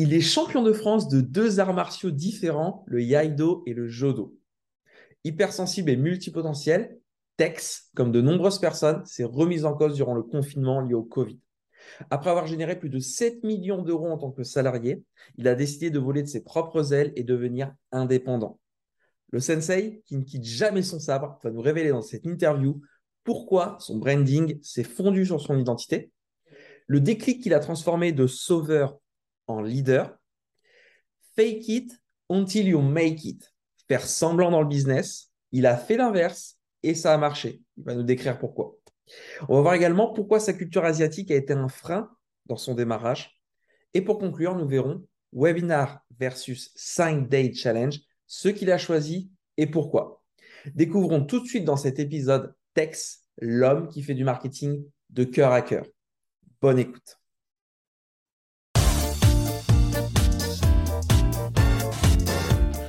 Il est champion de France de deux arts martiaux différents, le Yaido et le Jodo. Hypersensible et multipotentiel, Tex, comme de nombreuses personnes, s'est remise en cause durant le confinement lié au Covid. Après avoir généré plus de 7 millions d'euros en tant que salarié, il a décidé de voler de ses propres ailes et devenir indépendant. Le sensei, qui ne quitte jamais son sabre, va nous révéler dans cette interview pourquoi son branding s'est fondu sur son identité, le déclic qu'il a transformé de sauveur en leader, fake it until you make it, faire semblant dans le business, il a fait l'inverse et ça a marché. Il va nous décrire pourquoi. On va voir également pourquoi sa culture asiatique a été un frein dans son démarrage. Et pour conclure, nous verrons webinar versus 5 day challenge, ce qu'il a choisi et pourquoi. Découvrons tout de suite dans cet épisode Tex, l'homme qui fait du marketing de cœur à cœur. Bonne écoute.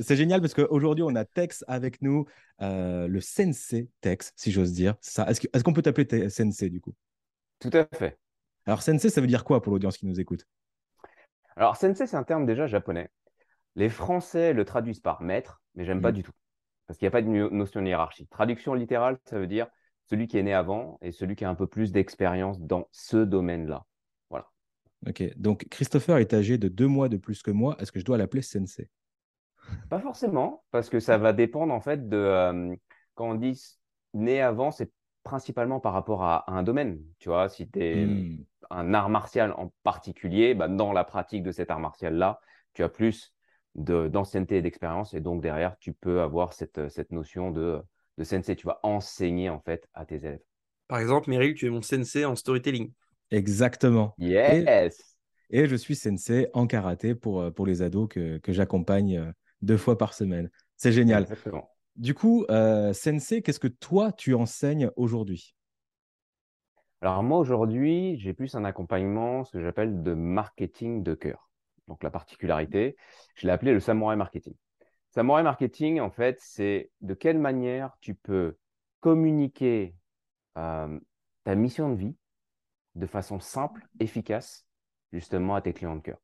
C'est génial parce qu'aujourd'hui, on a Tex avec nous, euh, le sensei Tex, si j'ose dire. Est-ce qu'on peut t'appeler sensei du coup? Tout à fait. Alors, sensei, ça veut dire quoi pour l'audience qui nous écoute? Alors, sensei, c'est un terme déjà japonais. Les Français le traduisent par maître, mais j'aime pas mmh. du tout. Parce qu'il n'y a pas de notion de hiérarchie. Traduction littérale, ça veut dire celui qui est né avant et celui qui a un peu plus d'expérience dans ce domaine-là. Voilà. Ok, donc Christopher est âgé de deux mois de plus que moi. Est-ce que je dois l'appeler sensei? Pas forcément, parce que ça va dépendre en fait de. Euh, quand on dit né avant, c'est principalement par rapport à, un domaine. Tu vois, si tu es hmm. un art martial en particulier, bah, dans la pratique de cet art martial-là, tu as plus d'ancienneté et d'expérience. Et donc, derrière, tu peux avoir cette, cette notion de de sensei. Tu vas enseigner en fait à tes élèves. Par exemple, Meryl, tu es mon sensei en storytelling. Exactement. Yes. Et, je suis sensei en karaté pour, euh, pour les ados que, que j'accompagne euh, deux fois par semaine. C'est génial. Exactement. Du coup, euh, sensei, qu'est-ce que toi, tu enseignes aujourd'hui? Alors moi, aujourd'hui, j'ai plus un accompagnement, ce que j'appelle de marketing de cœur. Donc la particularité, je l'ai appelé le samouraï marketing. Samouraï Marketing, en fait, c'est de quelle manière tu peux communiquer euh, ta mission de vie de façon simple, efficace, justement à tes clients de cœur.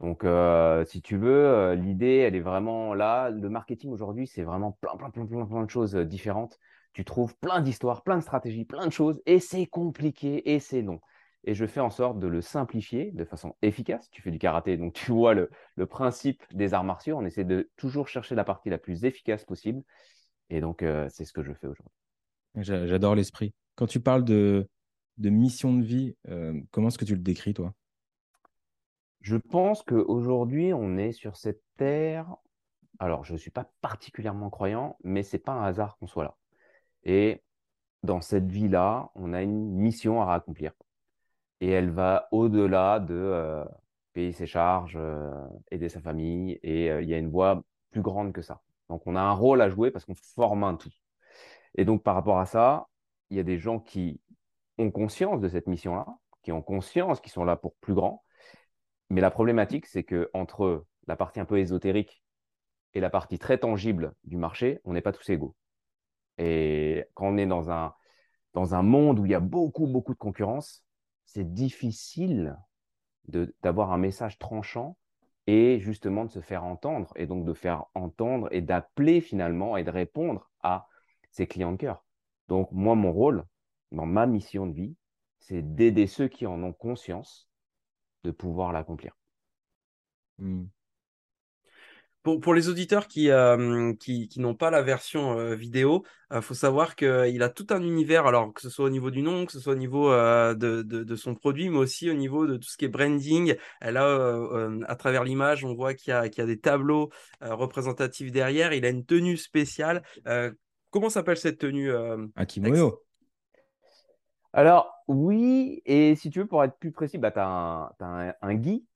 Donc, euh, si tu veux, euh, l'idée, elle est vraiment là. Le marketing aujourd'hui, c'est vraiment plein, plein, plein, plein, plein de choses différentes. Tu trouves plein d'histoires, plein de stratégies, plein de choses, et c'est compliqué et c'est long et je fais en sorte de le simplifier de façon efficace. Tu fais du karaté, donc tu vois le, principe des arts martiaux. On essaie de toujours chercher la partie la plus efficace possible. Et donc, euh, c'est ce que je fais aujourd'hui. J'adore l'esprit. Quand tu parles de, de mission de vie, euh, comment est-ce que tu le décris, toi? Je pense qu'aujourd'hui, on est sur cette terre. Alors, je ne suis pas particulièrement croyant, mais ce n'est pas un hasard qu'on soit là. Et dans cette vie-là, on a une mission à accomplir et elle va au-delà de euh, payer ses charges, euh, aider sa famille, et euh, il y a une voie plus grande que ça. Donc on a un rôle à jouer parce qu'on forme un tout. Et donc par rapport à ça, il y a des gens qui ont conscience de cette mission-là, qui ont conscience qu'ils sont là pour plus grand. Mais la problématique, c'est que entre la partie un peu ésotérique et la partie très tangible du marché, on n'est pas tous égaux. Et quand on est dans un, dans un monde où il y a beaucoup, beaucoup de concurrence, c'est difficile d'avoir un message tranchant et justement de se faire entendre et donc de faire entendre et d'appeler finalement et de répondre à ses clients de cœur. Donc moi, mon rôle dans ma mission de vie, c'est d'aider ceux qui en ont conscience de pouvoir l'accomplir. Mmh. Pour, les auditeurs qui, euh, qui, n'ont pas la version euh, vidéo, il euh, faut savoir qu'il a tout un univers, alors que ce soit au niveau du nom, que ce soit au niveau de, son produit, mais aussi au niveau de tout ce qui est branding. Là, à travers l'image, on voit qu'il y, a des tableaux représentatifs derrière. Il a une tenue spéciale. comment s'appelle cette tenue Un kimono. Alors, oui, et si tu veux, pour être plus précis, bah, tu as, un, un,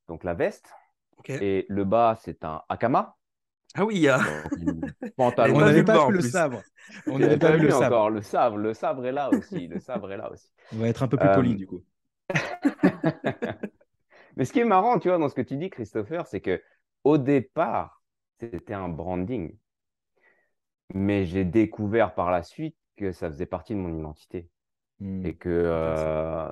donc la veste. Et le bas, c'est un akama. Ah oui, il y a. Pantalon. On n'avait pas le vu le plus. sabre. On n'avait pas vu le sabre. encore. Le sabre, le sabre est là aussi. Le sabre est là aussi. On va être un peu plus poli Euh, du coup. Mais ce qui est marrant, tu vois, dans ce que tu dis, Christopher, c'est que au départ, c'était un branding. Mais j'ai découvert par la suite que ça faisait partie de mon identité. Hmm. Et que euh,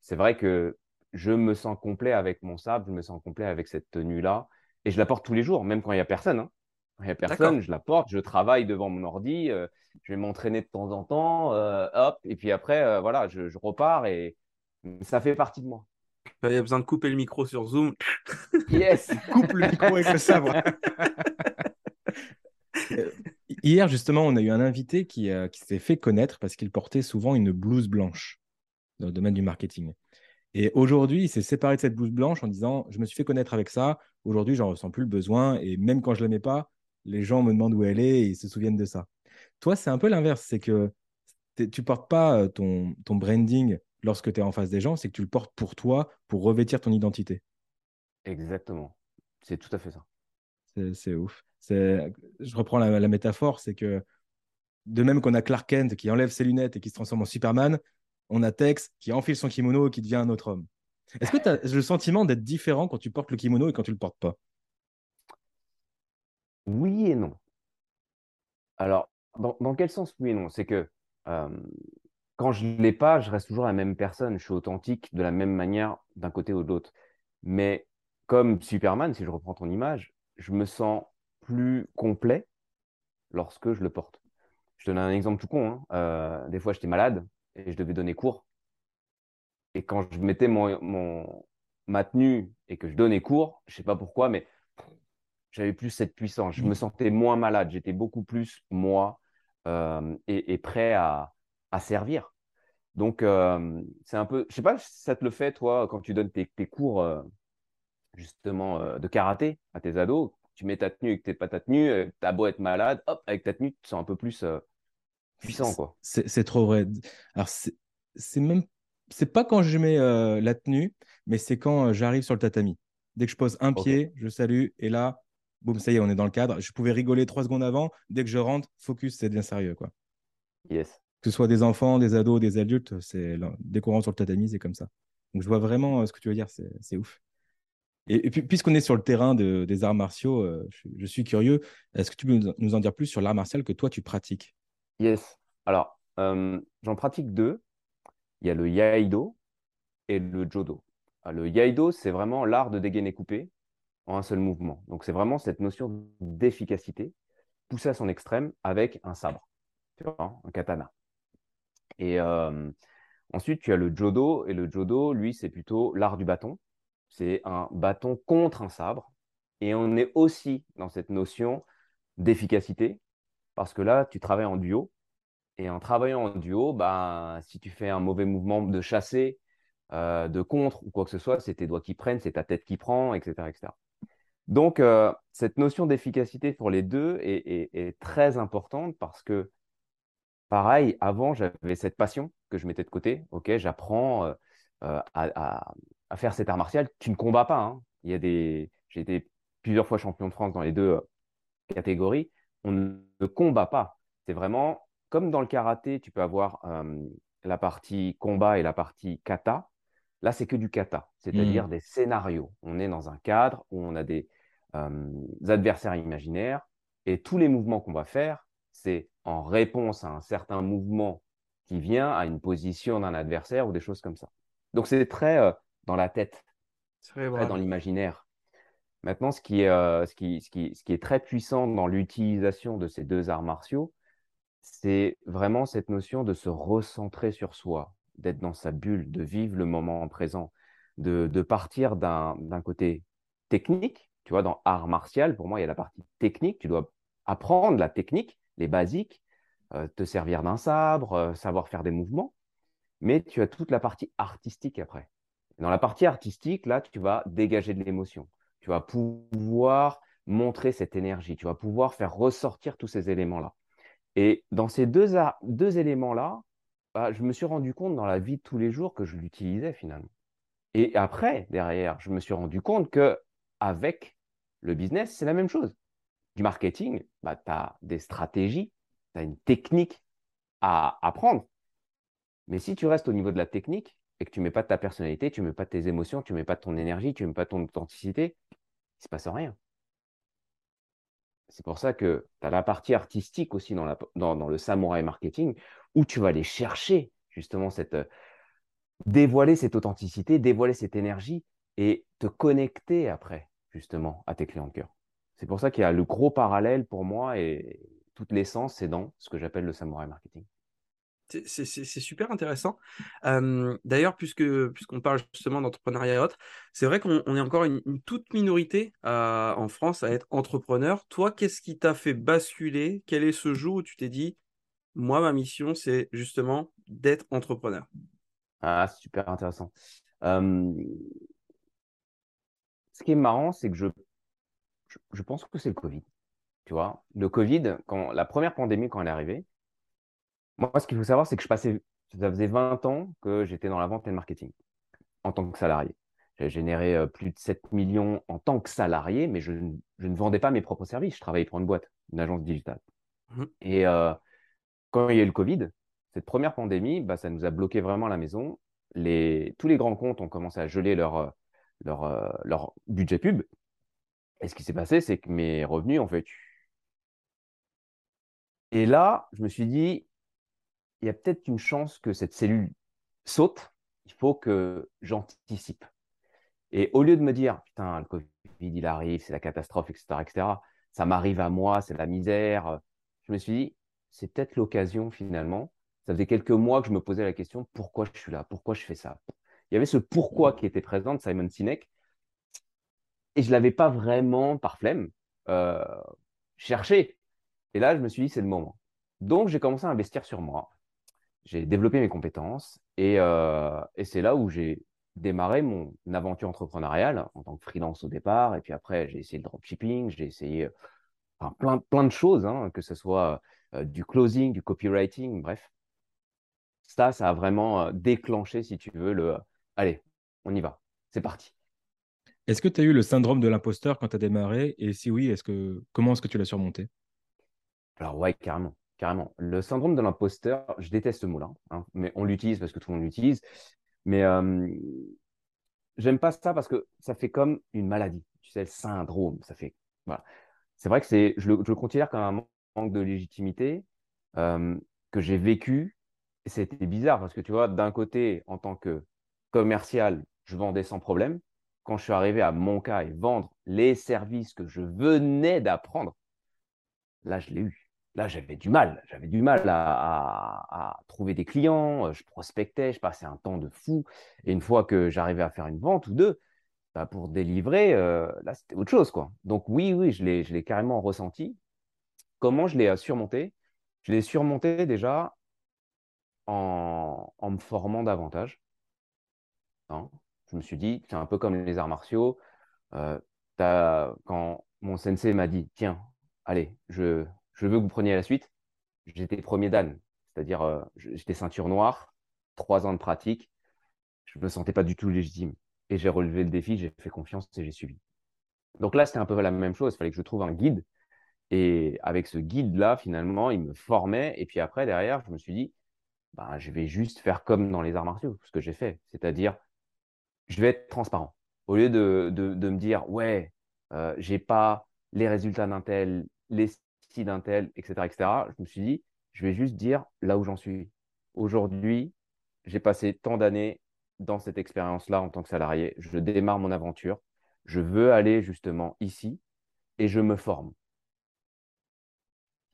c'est vrai que je me sens complet avec mon sabre, je me sens complet avec cette tenue-là. Et je la porte tous les jours, même quand il n'y a personne. hein. Quand il n'y a personne, je la porte, je travaille devant mon ordi, euh, je vais m'entraîner de temps en temps, euh, hop, et puis après, euh, voilà, je, je repars et ça fait partie de moi. Il y a besoin de couper le micro sur Zoom. Yes! Coupe le micro avec le sabre. Hier, justement, on a eu un invité qui, euh, qui s'est fait connaître parce qu'il portait souvent une blouse blanche dans le domaine du marketing. Et aujourd'hui, il s'est séparé de cette blouse blanche en disant Je me suis fait connaître avec ça. Aujourd'hui, j'en ressens plus le besoin. Et même quand je ne la mets pas, les gens me demandent où elle est et ils se souviennent de ça. Toi, c'est un peu l'inverse. C'est que tu portes pas euh, ton, ton branding lorsque tu es en face des gens, c'est que tu le portes pour toi, pour revêtir ton identité. Exactement. C'est tout à fait ça. C'est ouf. C'est- Je reprends la, la métaphore, c'est que de même qu'on a Clark Kent qui enlève ses lunettes et qui se transforme en Superman, on a Tex qui enfile son kimono et qui devient un autre homme. Est-ce que tu as le sentiment d'être différent quand tu portes le kimono et quand tu le portes pas? Oui et non. Alors, dans, dans quel sens oui et non? C'est que euh, quand je ne l'ai pas, je reste toujours la même personne. Je suis authentique de la même manière d'un côté ou de l'autre. Mais comme Superman, si je reprends ton image, je me sens plus complet lorsque je le porte. Je donne un exemple tout con. hein. Euh, des fois, j'étais malade et je devais donner cours. Et quand je mettais mon, ma tenue et que je donnais cours, je sais pas pourquoi, mais j'avais plus cette puissance. Je me sentais moins malade. J'étais beaucoup plus moi euh, et, prêt à, servir. Donc, euh, c'est un peu, je sais pas si ça te le fait, toi, quand tu donnes tes, cours, justement, euh, de karaté à tes ados, tu mets ta tenue et que t'es pas ta tenue, euh, t'as beau être malade, hop, avec ta tenue, tu te sens un peu plus euh, puissant, quoi. C'est trop vrai. Alors, c'est même. C'est pas quand je mets la tenue, mais c'est quand j'arrive sur le tatami. Dès que je pose un pied, je salue, et là, boum, ça y est, on est dans le cadre. Je pouvais rigoler trois secondes avant. Dès que je rentre, focus, c'est bien sérieux, quoi. Yes. que ce soit des enfants, des ados, des adultes, c'est dès qu'on rentre sur le tatami, c'est comme ça. Donc je vois vraiment ce que tu veux dire, c'est c'est ouf. Et, et puis, puisqu'on est sur le terrain de- des arts martiaux, euh, je, suis curieux. Est-ce que tu peux nous, nous en dire plus sur l'art martial que toi tu pratiques? Yes. Alors, euh, j'en pratique deux. Il y a le Yaido et le Jodo. Ah, Le Yaido, c'est vraiment l'art de dégainer coupé en un seul mouvement. Donc, c'est vraiment cette notion d'efficacité poussée à son extrême avec un sabre, tu vois, un katana. Et euh, ensuite, tu as le Jodo. Et le Jodo, lui, c'est plutôt l'art du bâton. C'est un bâton contre un sabre. Et on est aussi dans cette notion d'efficacité parce que là, tu travailles en duo. Et en travaillant en duo, bah, si tu fais un mauvais mouvement de chasser, euh, de contre ou quoi que ce soit, c'est tes doigts qui prennent, c'est ta tête qui prend, etc. etc. Donc, euh, cette notion d'efficacité pour les deux est, très importante parce que, pareil, avant, j'avais cette passion que je mettais de côté. Ok, j'apprends euh, à- à faire cet art martial. Tu ne combats pas. hein. Il y a des... J'ai été plusieurs fois champion de France dans les deux euh, catégories. On ne combat pas. C'est vraiment comme dans le karaté, tu peux avoir euh, la partie combat et la partie kata. Là, c'est que du kata, c'est-à-dire des scénarios. On est dans un cadre où on a des euh, adversaires imaginaires et tous les mouvements qu'on va faire, c'est en réponse à un certain mouvement qui vient à une position d'un adversaire ou des choses comme ça. Donc, c'est très euh, dans la tête, très dans l'imaginaire. Maintenant, ce qui, est, euh, ce, qui, ce, qui, ce qui est très puissant dans l'utilisation de ces deux arts martiaux, c'est vraiment cette notion de se recentrer sur soi, d'être dans sa bulle, de vivre le moment présent, de, de partir d'un d'un côté technique. Tu vois, dans art martial, pour moi, il y a la partie technique. Tu dois apprendre la technique, les basiques, euh, te servir d'un sabre, euh, savoir faire des mouvements. Mais tu as toute la partie artistique après. Dans la partie artistique, là, tu vas dégager de l'émotion. Tu vas pouvoir montrer cette énergie. Tu vas pouvoir faire ressortir tous ces éléments-là. Et dans ces deux, éléments-là, bah, je me suis rendu compte dans la vie de tous les jours que je l'utilisais finalement. Et après, derrière, je me suis rendu compte que avec le business, c'est la même chose. du marketing, bah, tu as des stratégies, tu as une technique à apprendre. Mais si tu restes au niveau de la technique et que tu ne mets pas ta personnalité, tu ne mets pas tes émotions, tu ne mets pas ton énergie, tu ne mets pas ton authenticité, il ne se passe rien. C'est pour ça que tu as la partie artistique aussi dans, dans, le samouraï marketing où tu vas aller chercher justement cette, euh, dévoiler cette authenticité, dévoiler cette énergie et te connecter après justement à tes clients de cœur. C'est pour ça qu'il y a le gros parallèle pour moi et toute l'essence, c'est dans ce que j'appelle le samouraï marketing. C'est super intéressant. D'ailleurs, puisque puisqu'on parle justement d'entrepreneuriat et autres, c'est vrai qu'on est encore une, toute minorité en France à être entrepreneur. Toi, qu'est-ce qui t'a fait basculer? Quel est ce jour où tu t'es dit, moi, ma mission, c'est justement d'être entrepreneur? Ah, super intéressant. ce qui est marrant, c'est que je, je, pense que c'est le Covid. Tu vois, le Covid, quand la première pandémie, quand elle est arrivée, moi, ce qu'il faut savoir, c'est que je passais, ça faisait 20 ans que j'étais dans la vente et le marketing en tant que salarié. J'ai généré euh, plus de 7 millions en tant que salarié, mais je, ne vendais pas mes propres services. Je travaillais pour une boîte, une agence digitale. Mmh. Et euh, quand il y a eu le Covid, cette première pandémie, bah, ça nous a bloqué vraiment la maison. Les, tous les grands comptes ont commencé à geler leur, euh, leur, leur budget pub. Et ce qui s'est passé, c'est que mes revenus ont fait. Et là, je me suis dit, il y a peut-être une chance que cette cellule saute. Il faut que j'anticipe. Et au lieu de me dire, putain, le Covid, il arrive, c'est la catastrophe, etc., etc., ça m'arrive à moi, c'est la misère, je me suis dit, c'est peut-être l'occasion finalement. Ça faisait quelques mois que je me posais la question, pourquoi je suis là? Pourquoi je fais ça? Il y avait ce pourquoi qui était présent de Simon Sinek. Et je ne l'avais pas vraiment, par flemme, euh, cherché. Et là, je me suis dit, c'est le moment. Donc, j'ai commencé à investir sur moi j'ai développé mes compétences euh, et, c'est là où j'ai démarré mon aventure entrepreneuriale en tant que freelance au départ. Et puis après, j'ai essayé le dropshipping, j'ai essayé plein, plein de choses, hein, que ce soit euh, du closing, du copywriting, bref. Ça, ça a vraiment euh, déclenché, si tu veux, le allez, on y va, c'est parti. Est-ce que tu as eu le syndrome de l'imposteur quand tu as démarré? Et si oui, est-ce que comment est-ce que tu l'as surmonté? Alors ouais, carrément. Carrément. Le syndrome de l'imposteur, je déteste ce mot-là, hein, mais on l'utilise parce que tout le monde l'utilise. Mais euh, j'aime pas ça parce que ça fait comme une maladie. Tu sais, le syndrome, ça fait. Voilà. C'est vrai que c'est, je le, considère comme un manque de légitimité euh, que j'ai vécu. C'était bizarre parce que tu vois, d'un côté, en tant que commercial, je vendais sans problème. Quand je suis arrivé à mon cas et vendre les services que je venais d'apprendre, là, je l'ai eu là, j'avais du mal. J'avais du mal à, trouver des clients. Je prospectais, je passais un temps de fou. Et une fois que j'arrivais à faire une vente ou deux, bah, pour délivrer, euh, là, c'était autre chose. Quoi. Donc oui, oui, je l'ai carrément ressenti. Comment je l'ai euh, surmonté? Je l'ai surmonté déjà en, me formant davantage. Hein. je me suis dit, c'est un peu comme les arts martiaux. Euh, quand mon sensei m'a dit, tiens, allez, je, je veux que vous preniez la suite. J'étais premier Dan, c'est-à-dire euh, j'étais ceinture noire, trois ans de pratique. Je ne me sentais pas du tout légitime. Et j'ai relevé le défi, j'ai fait confiance et j'ai suivi. Donc là, c'était un peu la même chose. Il fallait que je trouve un guide. Et avec ce guide-là, finalement, il me formait. Et puis après, derrière, je me suis dit, bah, je vais juste faire comme dans les arts martiaux, ce que j'ai fait. C'est-à-dire, je vais être transparent. Au lieu de, de, me dire, ouais, euh, j'ai pas les résultats d'un tel, les d'un tel, etc., etc., je me suis dit, je vais juste dire là où j'en suis. Aujourd'hui, j'ai passé tant d'années dans cette expérience-là en tant que salarié. Je démarre mon aventure. Je veux aller justement ici et je me forme.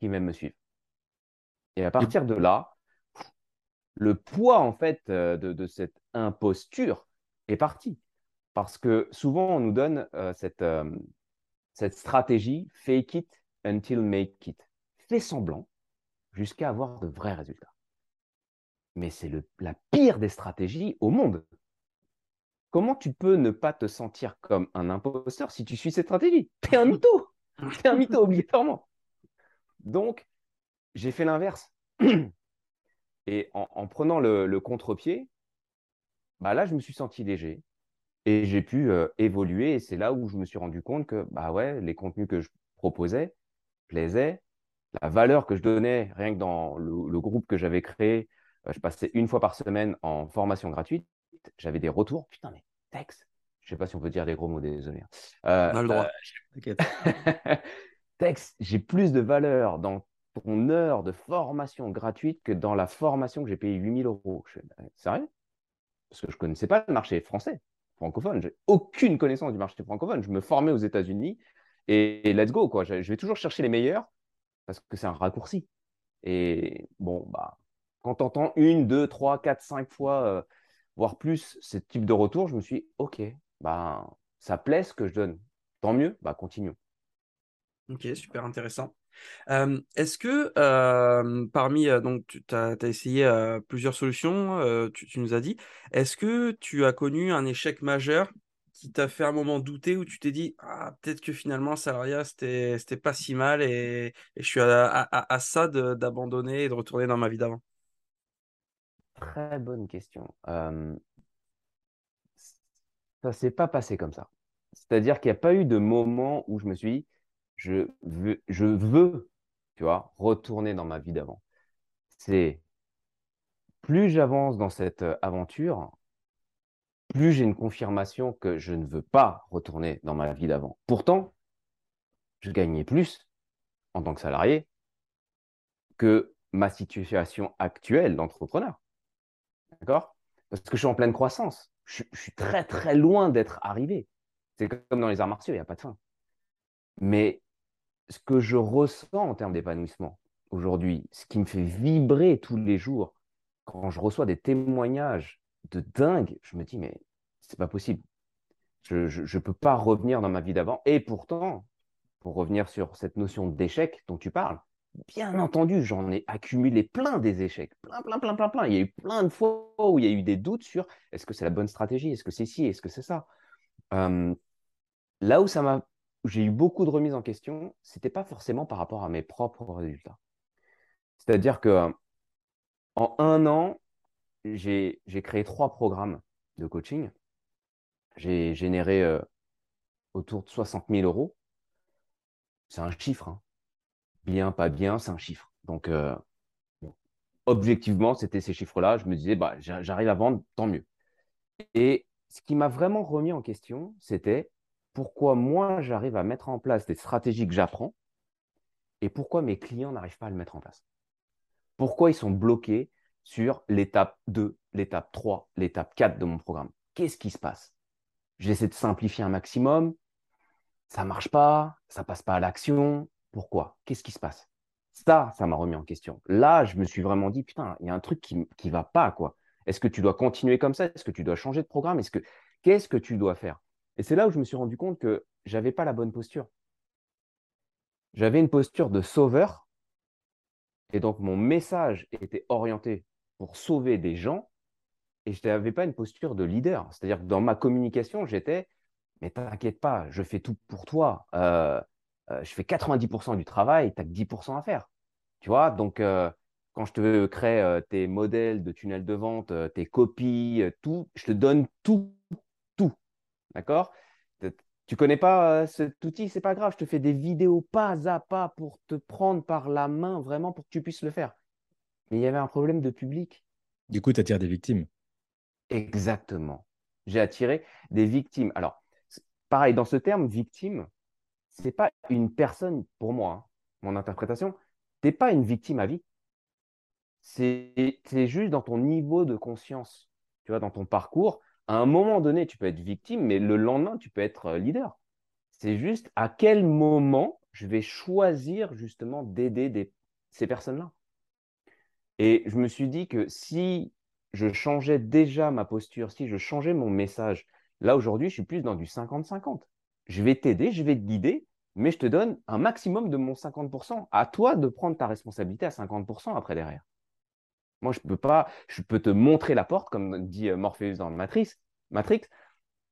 Qui même me suivent. Et à partir de là, le poids en fait euh, de, cette imposture est parti. Parce que souvent, on nous donne euh, cette, euh, cette stratégie fake it until make it. Fais semblant jusqu'à avoir de vrais résultats. Mais c'est la pire des stratégies au monde. Comment tu peux ne pas te sentir comme un imposteur si tu suis cette stratégie? T'es un mytho T'es un mytho obligatoirement. Donc, j'ai fait l'inverse. Et en, prenant le, contre-pied, bah là, je me suis senti léger et j'ai pu euh, évoluer. Et c'est là où je me suis rendu compte que bah ouais, les contenus que je proposais, plaisait, la valeur que je donnais, rien que dans le, groupe que j'avais créé, euh, je passais une fois par semaine en formation gratuite, j'avais des retours. Putain, mais Tex, je sais pas si on peut dire des gros mots, désolé. Hein. Euh, on a le droit. Tex, j'ai plus de valeur dans ton heure de formation gratuite que dans la formation que j'ai payé 8000 euros. Je bah, sérieux? Parce que je ne connaissais pas le marché français, francophone. J'ai aucune connaissance du marché francophone. Je me formais aux États-Unis et, let's go. Quoi. Je, vais toujours chercher les meilleurs parce que c'est un raccourci. Et bon, bah, quand tu entends une, deux, trois, quatre, cinq fois, euh, voire plus, ce type de retour, je me suis dit, OK, bah, ça plaît ce que je donne. Tant mieux, bah, continuons. Ok, super intéressant. Est-ce que parmi, donc tu as, essayé plusieurs solutions, tu, nous as dit, est-ce que tu as connu un échec majeur qui t'a fait un moment douter où tu t'es dit, ah, peut-être que finalement, salariat, c'était, c'était pas si mal et, je suis à, ça d'abandonner et de retourner dans ma vie d'avant? Très bonne question. Euh, ça s'est pas passé comme ça. C'est-à-dire qu'il n'y a pas eu de moment où je me suis dit, je veux, je veux, tu vois, retourner dans ma vie d'avant. C'est plus j'avance dans cette aventure, plus j'ai une confirmation que je ne veux pas retourner dans ma vie d'avant. Pourtant, je gagnais plus en tant que salarié que ma situation actuelle d'entrepreneur. D'accord? Parce que je suis en pleine croissance. Je, suis très, très loin d'être arrivé. C'est comme dans les arts martiaux, il n'y a pas de fin. Mais ce que je ressens en termes d'épanouissement aujourd'hui, ce qui me fait vibrer tous les jours, quand je reçois des témoignages de dingue, je me dis, mais c'est pas possible. Je ne peux pas revenir dans ma vie d'avant. Et pourtant, pour revenir sur cette notion d'échec dont tu parles, bien entendu, j'en ai accumulé plein des échecs. Plein, plein, plein, plein, plein. Il y a eu plein de fois où il y a eu des doutes sur est-ce que c'est la bonne stratégie, est-ce que c'est ci, est-ce que c'est ça? Euh, là où ça m'a j'ai eu beaucoup de remises en question, ce n'était pas forcément par rapport à mes propres résultats. C'est-à-dire que en un an, j'ai créé trois programmes de coaching. J'ai généré euh, autour de 60 000 euros. C'est un chiffre. Hein. Bien, pas bien, c'est un chiffre. Donc, euh, objectivement, c'était ces chiffres-là. Je me disais, bah, j'arrive à vendre, tant mieux. Et ce qui m'a vraiment remis en question, c'était pourquoi moi j'arrive à mettre en place des stratégies que j'apprends et pourquoi mes clients n'arrivent pas à le mettre en place. Pourquoi ils sont bloqués sur l'étape 2, l'étape 3, l'étape 4 de mon programme. Qu'est-ce qui se passe? J'essaie de simplifier un maximum, ça ne marche pas, ça passe pas à l'action. Pourquoi? Qu'est-ce qui se passe? Ça, ça m'a remis en question. Là, je me suis vraiment dit, putain, il y a un truc qui ne va pas. quoi. Est-ce que tu dois continuer comme ça? Est-ce que tu dois changer de programme? Est-ce que Qu'est-ce que tu dois faire? Et c'est là où je me suis rendu compte que j'avais pas la bonne posture. J'avais une posture de sauveur. Et donc, mon message était orienté pour sauver des gens. Et je n'avais pas une posture de leader. C'est-à-dire que dans ma communication, j'étais, mais t'inquiète pas, je fais tout pour toi. Euh, euh, je fais 90% du travail, tu que 10% à faire. Tu vois, donc euh, quand je te crée tes modèles de tunnels de vente, tes copies, tout, je te donne tout D'accord? Tu connais pas cet outil, c'est pas grave, je te fais des vidéos pas à pas pour te prendre par la main vraiment pour que tu puisses le faire. Mais il y avait un problème de public. Du coup, tu attires des victimes. Exactement. J'ai attiré des victimes. Alors, pareil, dans ce terme, victime, ce n'est pas une personne, pour moi, hein, mon interprétation, tu n'es pas une victime à vie. C'est juste dans ton niveau de conscience, tu vois, dans ton parcours, à un moment donné, tu peux être victime, mais le lendemain, tu peux être euh, leader. C'est juste à quel moment je vais choisir justement d'aider ces personnes-là. Et je me suis dit que si je changeais déjà ma posture, si je changeais mon message, là aujourd'hui, je suis plus dans du 50-50. Je vais t'aider, je vais te guider, mais je te donne un maximum de mon 50%. À toi de prendre ta responsabilité à 50% après derrière. Moi, je peux pas, je peux te montrer la porte, comme dit euh, Morpheus dans Matrix, Matrix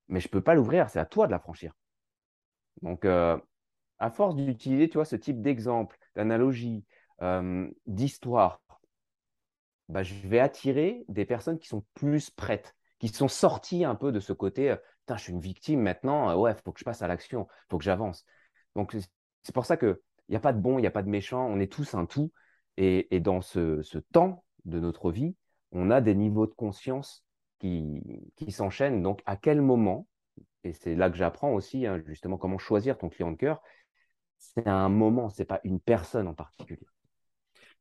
mais je peux pas l'ouvrir, c'est à toi de la franchir. Donc, euh, à force d'utiliser, ce type d'exemple, d'analogie, euh, d'histoire, bah, je vais attirer des personnes qui sont plus prêtes, qui sont sorties un peu de ce côté, putain, je suis une victime maintenant, ouais, il faut que je passe à l'action, il faut que j'avance. Donc, c'est pour ça que Il n'y a pas de bon, il n'y a pas de méchant, on est tous un tout. Et, et dans ce, ce, temps de notre vie, on a des niveaux de conscience qui, qui s'enchaînent. Donc, à quel moment, et c'est là que j'apprends aussi, hein, justement, comment choisir ton client de cœur, c'est un moment, c'est pas une personne en particulier.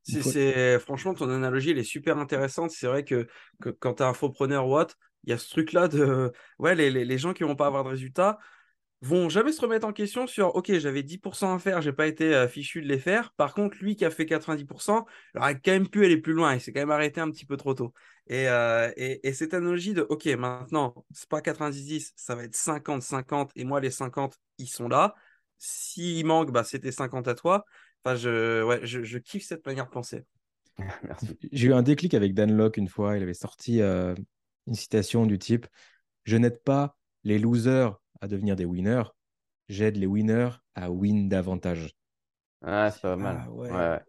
C'est, franchement, ton analogie, elle est super intéressante. C'est vrai que, que quand tu es un faux preneur ou autre, il y a ce truc-là de ouais, les, les, les gens qui vont pas avoir de résultats, vont jamais se remettre en question sur OK, j'avais 10% à faire, j'ai pas été euh, fichu de les faire. Par contre, lui qui a fait 90%, il aurait quand même pu aller plus loin. Il s'est quand même arrêté un petit peu trop tôt. Et, euh, et, et, cette analogie de OK, maintenant, c'est pas 90-10, ça va être 50-50 et moi, les 50, ils sont là. S'il manque, bah, c'était 50 à toi. Enfin, je, ouais, je, je kiffe cette manière de penser. Merci. J'ai eu un déclic avec Dan Locke une fois. Il avait sorti euh, une citation du type Je n'aide pas les losers à devenir des winners, j'aide les winners à win davantage. Ah, c'est pas mal. Ah, ouais. Ouais.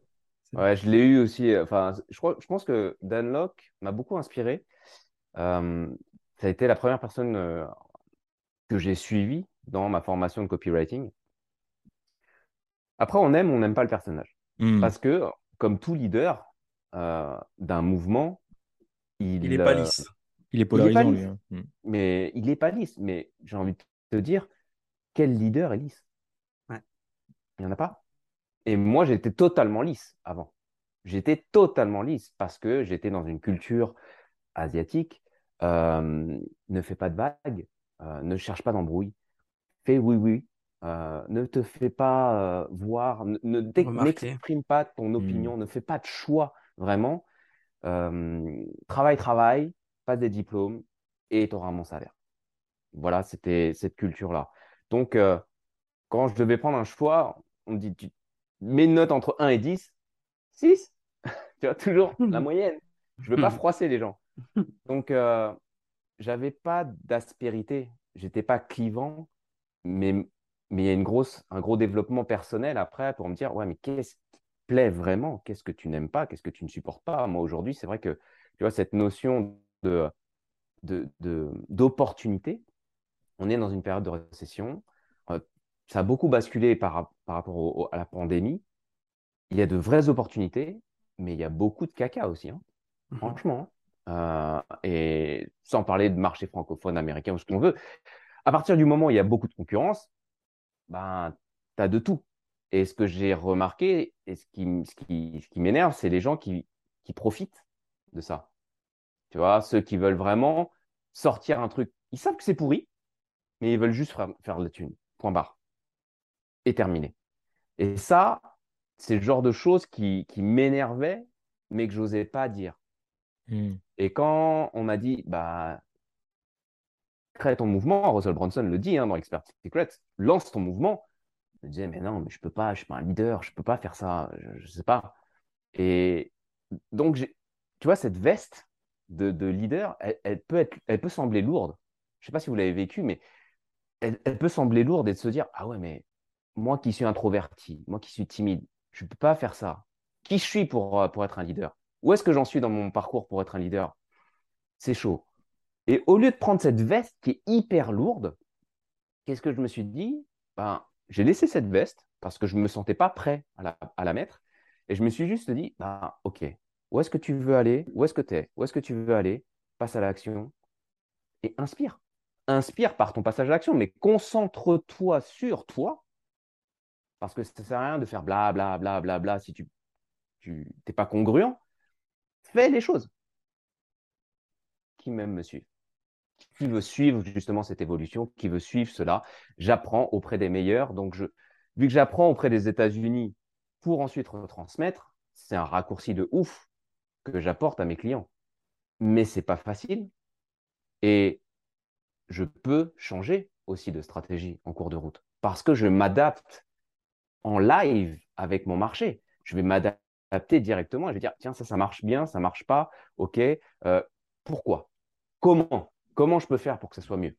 ouais. je l'ai eu aussi. Enfin, je, crois, je pense que Dan Locke m'a beaucoup inspiré. Euh, ça a été la première personne euh, que j'ai suivie dans ma formation de copywriting. Après, on aime, on n'aime pas le personnage. Mm. Parce que, comme tout leader euh, d'un mouvement, il n'est pas lisse. Il est polarisant, il est lui. Hein. Mm. Mais il n'est pas lisse. Mais j'ai envie de te dire, quel leader est lisse? Ouais. Il n'y en a pas. Et moi, j'étais totalement lisse avant. J'étais totalement lisse parce que j'étais dans une culture asiatique. Euh, ne fais pas de vagues, euh, ne cherche pas d'embrouille, fais oui, oui. Euh, ne te fais pas euh, voir, ne n'exprime pas ton opinion, Hmm. ne fais pas de choix vraiment. Euh, travaille, travaille, passe des diplômes et tu auras mon salaire. Voilà, c'était cette culture-là. Donc, quand je devais prendre un choix, on me dit, tu mets une note entre 1 et 10, 6. tu vois, toujours la moyenne. Je veux pas froisser les gens. Donc, j'avais pas d'aspérité. J'étais pas clivant, mais mais il y a une grosse, un gros développement personnel après pour me dire, ouais, mais qu'est-ce qui te plaît vraiment? Qu'est-ce que tu n'aimes pas? Qu'est-ce que tu ne supportes pas? Moi, aujourd'hui, c'est vrai que, tu vois, cette notion de, de, de- d'opportunité, on est dans une période de récession. Euh, ça a beaucoup basculé par, par rapport au- au- à la pandémie. Il y a de vraies opportunités, mais il y a beaucoup de caca aussi, hein, Mhm. franchement. Euh, et sans parler de marché francophone américain ou ce qu'on veut. À partir du moment où il y a beaucoup de concurrence, ben, tu as de tout. Et ce que j'ai remarqué, et ce qui, ce qui, ce qui m'énerve, c'est les gens qui, qui profitent de ça. Tu vois, ceux qui veulent vraiment sortir un truc. Ils savent que c'est pourri, mais ils veulent juste faire, faire de la thune. Point barre. Et terminé. Et ça, c'est le genre de choses qui, qui m'énervaient, mais que j'osais pas dire. Hmm. Et quand on m'a dit, bah, crée ton mouvement, Russell Brunson le dit hein, dans Expert Secrets, lance ton mouvement. Je me disais, mais non, mais je peux pas, je suis pas un leader, je peux pas faire ça, je, je sais pas. Et donc, tu vois, cette veste de, de leader, elle, peut être, elle peut sembler lourde. Je sais pas si vous l'avez vécu, mais elle, peut sembler lourde et de se dire, ah ouais, mais moi qui suis introverti, moi qui suis timide, je peux pas faire ça. Qui je suis pour, euh, pour être un leader? Où est-ce que j'en suis dans mon parcours pour être un leader? C'est chaud. Et au lieu de prendre cette veste qui est hyper lourde, qu'est-ce que je me suis dit? Ben, j'ai laissé cette veste parce que je ne me sentais pas prêt à la, à la mettre. Et je me suis juste dit, ben, OK, où est-ce que tu veux aller? Où est-ce que tu es? Où est-ce que tu veux aller? Passe à l'action et inspire. Inspire par ton passage à l'action, mais concentre-toi sur toi parce que ça ne sert à rien de faire bla bla si tu n'es pas congruent. Fais les choses. Qui même me suit qui veut suivre justement cette évolution, qui veut suivre cela. J'apprends auprès des meilleurs. Donc, vu que j'apprends auprès des États-Unis pour ensuite retransmettre, c'est un raccourci de ouf que j'apporte à mes clients. Mais c'est pas facile. Et je peux changer aussi de stratégie en cours de route parce que je m'adapte en live avec mon marché. Je vais m'adapter directement. Je vais dire, tiens, ça, ça marche bien, ça marche pas. OK. Euh, pourquoi? Comment? Comment je peux faire pour que ça soit mieux?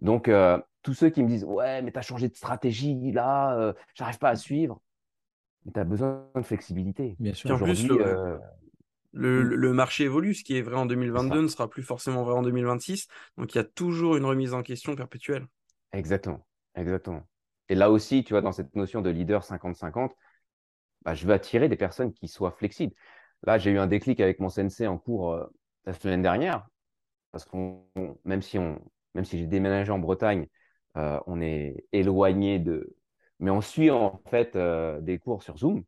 Donc, euh, tous ceux qui me disent Ouais, mais tu as changé de stratégie là, euh, j'arrive pas à suivre. Mais tu as besoin de flexibilité. Bien sûr. Puis en plus, Aujourd'hui, le, euh, le, Mm. le marché évolue. Ce qui est vrai en c'est 2022 ça. ne sera plus forcément vrai en 2026. Donc il y a toujours une remise en question perpétuelle. Exactement. Exactement. Et là aussi, tu vois, dans cette notion de leader 50-50, bah, je veux attirer des personnes qui soient flexibles. Là, j'ai eu un déclic avec mon sensei en cours euh, la semaine dernière, parce que même si, on, même si j'ai déménagé en Bretagne, euh, on est éloigné de. Mais on suit en fait euh, des cours sur Zoom.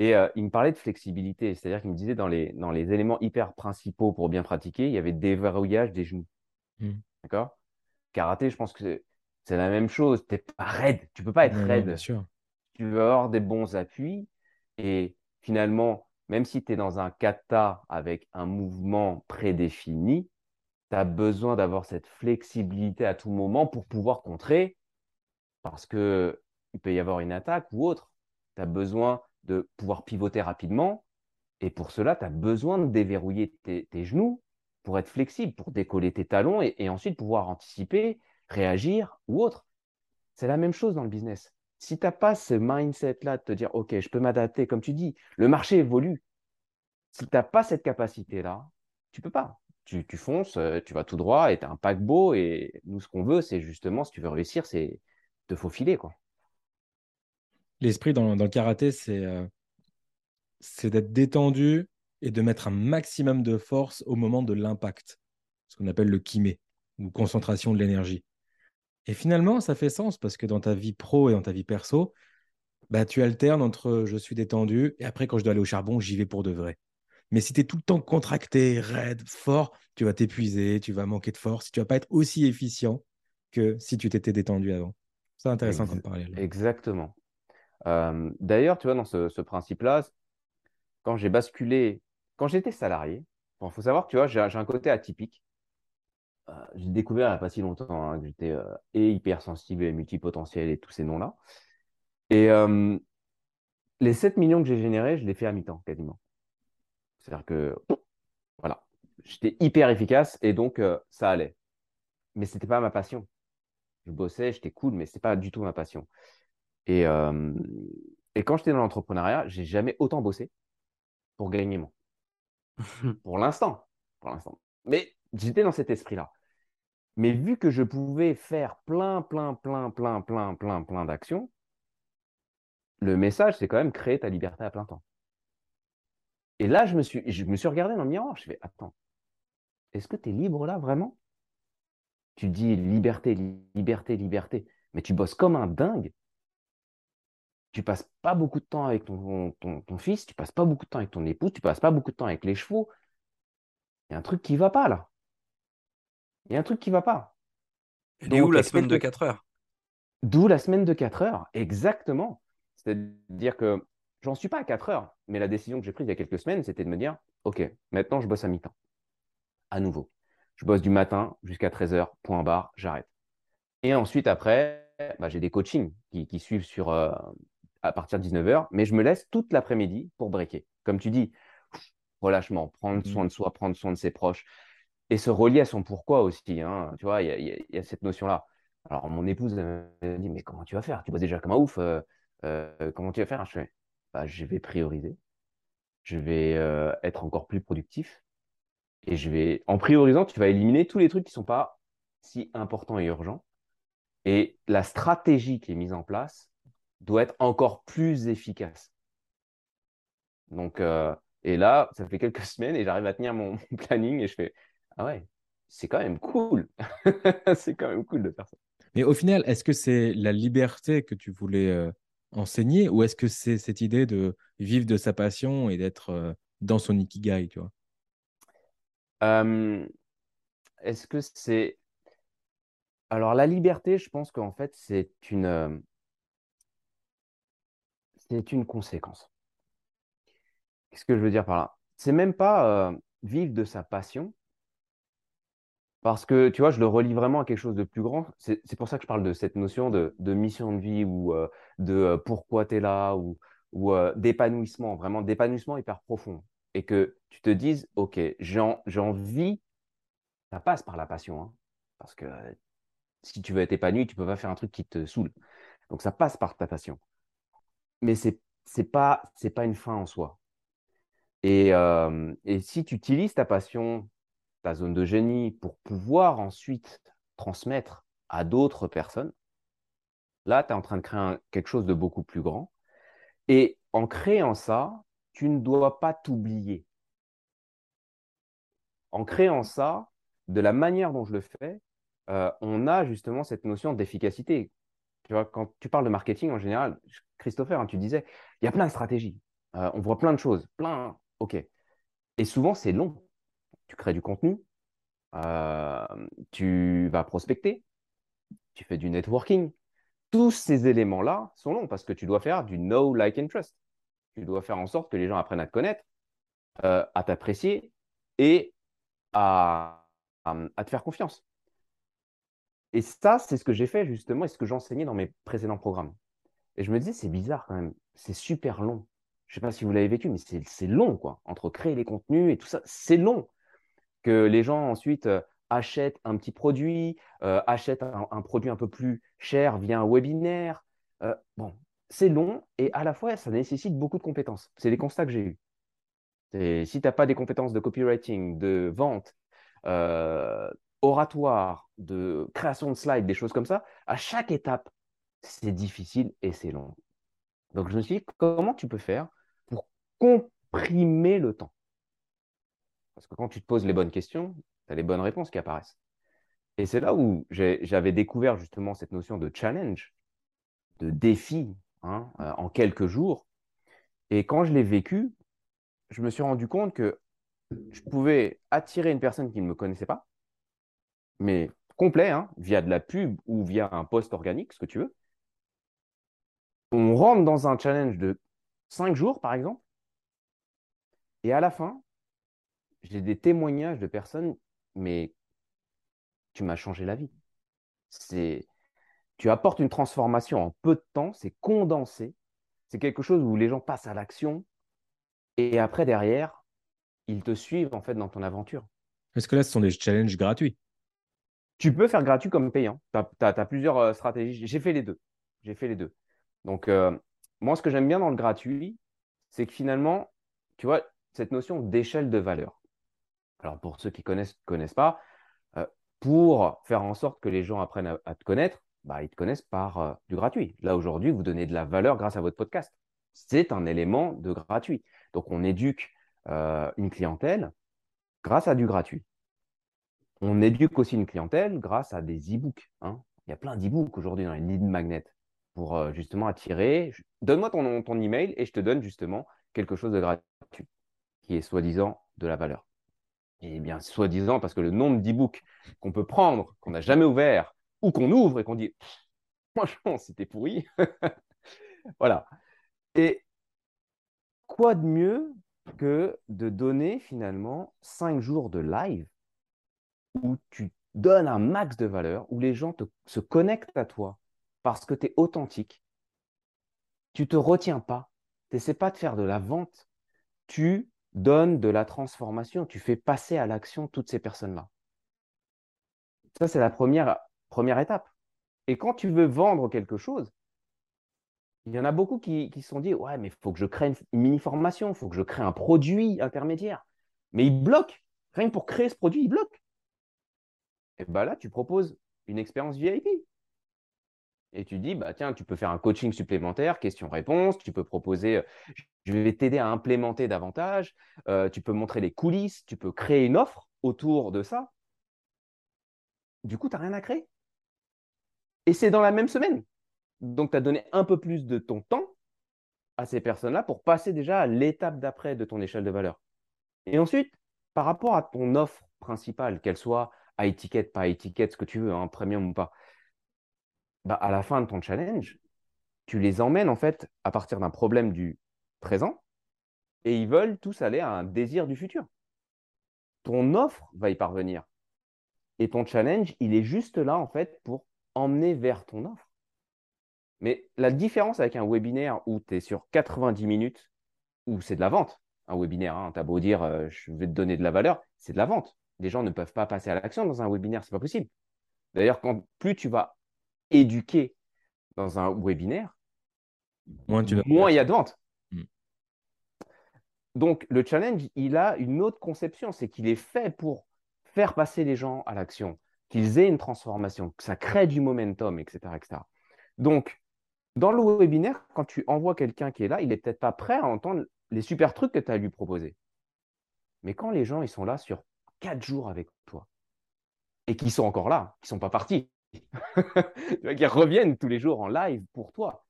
Et il me parlait de flexibilité, c'est-à-dire qu'il me disait dans les, dans les éléments hyper principaux pour bien pratiquer, il y avait déverrouillage des genoux. Hmm. D'accord? Karaté, je pense que c'est la même chose. Tu n'es pas raide. Tu peux pas être raide. bien sûr. Tu veux avoir des bons appuis. Et finalement, même si tu es dans un kata avec un mouvement prédéfini, tu as besoin d'avoir cette flexibilité à tout moment pour pouvoir contrer parce que il peut y avoir une attaque ou autre. Tu as besoin de pouvoir pivoter rapidement et pour cela, tu as besoin de déverrouiller tes, genoux pour être flexible, pour décoller tes talons et, ensuite pouvoir anticiper, réagir ou autre. C'est la même chose dans le business si tu n'as pas ce mindset-là de te dire, OK, je peux m'adapter, comme tu dis, le marché évolue. Si tu n'as pas cette capacité-là, tu peux pas. Tu, fonces, euh, tu vas tout droit et tu as un paquebot. Et nous, ce qu'on veut, c'est justement, si tu veux réussir, c'est te faufiler. Quoi. L'esprit dans, le karaté, euh, c'est d'être détendu et de mettre un maximum de force au moment de l'impact, ce qu'on appelle le kimé, ou concentration de l'énergie. Et finalement, ça fait sens parce que dans ta vie pro et dans ta vie perso, bah, tu alternes entre je suis détendu et après, quand je dois aller au charbon, j'y vais pour de vrai. Mais si tu es tout le temps contracté, raide, fort, tu vas t'épuiser, tu vas manquer de force, tu vas pas être aussi efficient que si tu t'étais détendu avant. C'est intéressant comme parallèle. Exactement. D'ailleurs, tu vois, dans ce, principe-là, quand j'ai basculé, quand j'étais salarié, il faut savoir, tu vois, j'ai un côté atypique. Euh, j'ai découvert il n'y a pas si longtemps hein, que j'étais euh, et hypersensible et multipotentiel et tous ces noms-là. Et les 7 millions que j'ai générés, je les fais à mi-temps quasiment. C'est-à-dire que, voilà, j'étais hyper efficace et donc ça allait. Mais ce n'était pas ma passion. Je bossais, j'étais cool, mais ce n'est pas du tout ma passion. Et, et quand j'étais dans l'entrepreneuriat, j'ai jamais autant bossé pour gagner moins. pour l'instant. Pour l'instant. Mais j'étais dans cet esprit-là. Mais vu que je pouvais faire plein, plein, plein, plein, plein, plein, plein d'actions, le message, c'est quand même créer ta liberté à plein temps. Et là, je me suis, je me suis regardé dans le miroir. Je fais, attends, est-ce que tu es libre là, vraiment? Tu dis liberté, liberté, liberté, mais tu bosses comme un dingue. Tu passes pas beaucoup de temps avec ton, ton, ton fils, tu passes pas beaucoup de temps avec ton épouse, tu passes pas beaucoup de temps avec les chevaux. Il y a un truc qui va pas là. Il y a un truc qui ne va pas. Et où la semaine de 4 heures? D'où la semaine de 4 heures, exactement. C'est-à-dire que j'en suis pas à 4 heures, mais la décision que j'ai prise il y a quelques semaines, c'était de me dire, OK, maintenant je bosse à mi-temps. À nouveau. Je bosse du matin jusqu'à 13 heures, point barre, j'arrête. Et ensuite, après, bah, j'ai des coachings qui, suivent sur, euh, à partir de 19 heures, mais je me laisse toute l'après-midi pour breaker. Comme tu dis, relâchement, prendre soin de soi, prendre soin de ses proches, et se relier à son pourquoi aussi. Hein. Tu vois, il y, a cette notion-là. Alors, mon épouse m'a dit, mais comment tu vas faire? Tu bosses déjà comme un ouf. Euh, euh, comment tu vas faire? Je fais, bah, je vais prioriser. Je vais euh, être encore plus productif. Et je vais, en priorisant, tu vas éliminer tous les trucs qui ne sont pas si importants et urgents. Et la stratégie qui est mise en place doit être encore plus efficace. Donc, et là, ça fait quelques semaines et j'arrive à tenir mon planning et je fais, ah ouais, c'est quand même cool. c'est quand même cool de faire ça. Mais au final, est-ce que c'est la liberté que tu voulais euh, enseigner ou est-ce que c'est cette idée de vivre de sa passion et d'être euh, dans son ikigai, tu vois? Est-ce que c'est... Alors la liberté, je pense qu'en fait, c'est une... C'est une conséquence. Qu'est-ce que je veux dire par là? C'est même pas vivre de sa passion, parce que, tu vois, je le relie vraiment à quelque chose de plus grand. C'est pour ça que je parle de cette notion de, mission de vie ou euh, de euh, pourquoi tu es là ou, euh, d'épanouissement, vraiment d'épanouissement hyper profond. Et que tu te dises, OK, j'ai envie, ça passe par la passion. Hein, parce que si tu veux être épanoui, tu peux pas faire un truc qui te saoule. Donc ça passe par ta passion. Mais ce n'est pas, pas une fin en soi. Et, et si tu utilises ta passion ta zone de génie pour pouvoir ensuite transmettre à d'autres personnes, là, tu es en train de créer quelque chose de beaucoup plus grand. Et en créant ça, tu ne dois pas t'oublier. En créant ça, de la manière dont je le fais, euh, on a justement cette notion d'efficacité. Tu vois, quand tu parles de marketing en général, Christopher, hein, tu disais, il y a plein de stratégies. Euh, on voit plein de choses, plein. OK. Et souvent, c'est long. Tu crées du contenu, euh, tu vas prospecter, tu fais du networking. Tous ces éléments-là sont longs parce que tu dois faire du know, like and trust. Tu dois faire en sorte que les gens apprennent à te connaître, à t'apprécier et à, te faire confiance. Et ça, c'est ce que j'ai fait justement et ce que j'enseignais dans mes précédents programmes. Et je me disais, c'est bizarre quand même, c'est super long. Je ne sais pas si vous l'avez vécu, mais c'est long, quoi. Entre créer les contenus et tout ça, c'est long. Que les gens ensuite euh, achètent un petit produit, euh, achètent un, produit un peu plus cher via un webinaire. Euh, bon, c'est long et à la fois, ça nécessite beaucoup de compétences. C'est les constats que j'ai eus. Si tu n'as pas des compétences de copywriting, de vente, oratoire, de création de slides, des choses comme ça, à chaque étape, c'est difficile et c'est long. Donc je me suis dit, comment tu peux faire pour comprimer le temps? Parce que quand tu te poses les bonnes questions, tu as les bonnes réponses qui apparaissent. Et c'est là où j'avais découvert justement cette notion de challenge, de défi hein, euh, en quelques jours. Et quand je l'ai vécu, je me suis rendu compte que je pouvais attirer une personne qui ne me connaissait pas, mais complet, hein, via de la pub ou via un post organique, ce que tu veux. On rentre dans un challenge de 5 jours, par exemple, et à la fin, j'ai des témoignages de personnes, mais tu m'as changé la vie. C'est, tu apportes une transformation en peu de temps, c'est condensé, c'est quelque chose où les gens passent à l'action, et après derrière, ils te suivent en fait dans ton aventure. Est-ce que là, ce sont des challenges gratuits tu peux faire gratuit comme payant. Tu as, plusieurs euh, stratégies. J'ai fait les deux. J'ai fait les deux. Donc, euh, moi, ce que j'aime bien dans le gratuit, c'est que finalement, tu vois, cette notion d'échelle de valeur. Alors, pour ceux qui connaissent, ne connaissent pas, euh, pour faire en sorte que les gens apprennent à, te connaître, bah, ils te connaissent par du gratuit. Là, aujourd'hui, vous donnez de la valeur grâce à votre podcast. C'est un élément de gratuit. Donc, on éduque une clientèle grâce à du gratuit. On éduque aussi une clientèle grâce à des e-books. Hein. Il y a plein d'e-books aujourd'hui dans les lead magnets pour euh, justement attirer. Donne-moi ton, ton email et je te donne justement quelque chose de gratuit qui est soi-disant de la valeur. Et bien, soi-disant, parce que le nombre d'e-books qu'on peut prendre, qu'on n'a jamais ouvert, ou qu'on ouvre et qu'on dit, franchement, c'était pourri. voilà. Et quoi de mieux que de donner finalement cinq jours de live où tu donnes un max de valeur, où les gens se connectent à toi parce que tu es authentique, tu te retiens pas, tu n'essaies pas de faire de la vente, tu donnes de la transformation, tu fais passer à l'action toutes ces personnes-là. Ça, c'est la première, première étape. Et quand tu veux vendre quelque chose, il y en a beaucoup qui, se sont dit Ouais, mais il faut que je crée une mini-formation, il faut que je crée un produit intermédiaire. Mais il bloque. Rien que pour créer ce produit, il bloque et bah là, tu proposes une expérience VIP. Et tu dis, bah, tiens, tu peux faire un coaching supplémentaire, question-réponse, tu peux proposer, je vais t'aider à implémenter davantage, tu peux montrer les coulisses, tu peux créer une offre autour de ça. Du coup, tu n'as rien à créer. Et c'est dans la même semaine. Donc, tu as donné un peu plus de ton temps à ces personnes-là pour passer déjà à l'étape d'après de ton échelle de valeur. Et ensuite, par rapport à ton offre principale, qu'elle soit à étiquette, pas étiquette, ce que tu veux, hein, premium ou pas, bah, à la fin de ton challenge, tu les emmènes en fait à partir d'un problème du présent et ils veulent tous aller à un désir du futur. Ton offre va y parvenir. Et ton challenge, il est juste là en fait pour emmener vers ton offre. Mais la différence avec un webinaire où tu es sur 90 minutes, où c'est de la vente, un webinaire, hein, tu as beau dire euh, je vais te donner de la valeur, c'est de la vente les gens ne peuvent pas passer à l'action dans un webinaire, c'est pas possible. D'ailleurs, quand plus tu vas éduquer dans un webinaire, moins, il y a de ventes. Hmm. Donc, le challenge, il a une autre conception, c'est qu'il est fait pour faire passer les gens à l'action, qu'ils aient une transformation, que ça crée du momentum, etc. etc. Donc, Dans le webinaire, quand tu envoies quelqu'un qui est là, il n'est peut-être pas prêt à entendre les super trucs que tu as à lui proposer. Mais quand les gens ils sont là sur quatre jours avec toi et qui sont encore là, qui ne sont pas partis, qui reviennent tous les jours en live pour toi,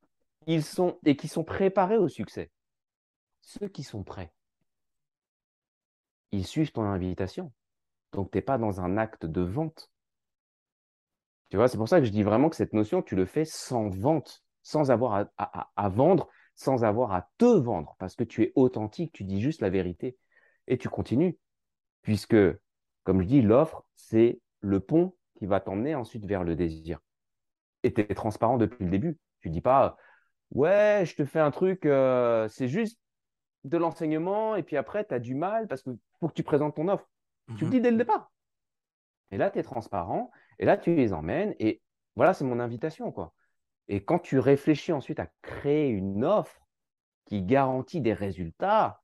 ils sont et qui sont préparés au succès. Ceux qui sont prêts, ils suivent ton invitation. Donc, tu n'es pas dans un acte de vente. Tu vois, c'est pour ça que je dis vraiment que cette notion, tu le fais sans vente, sans avoir à, vendre, sans avoir à te vendre, parce que tu es authentique, tu dis juste la vérité et tu continues. Puisque, comme je dis, l'offre, c'est le pont qui va t'emmener ensuite vers le désir. Et tu es transparent depuis le début. Tu dis pas, ouais, je te fais un truc, euh, c'est juste de l'enseignement, et puis après, tu as du mal parce qu'il faut que tu présentes ton offre. Tu le mhm. dis dès le départ. Et là, tu es transparent, et là, tu les emmènes, et voilà, c'est mon invitation. quoi. Et quand tu réfléchis ensuite à créer une offre qui garantit des résultats,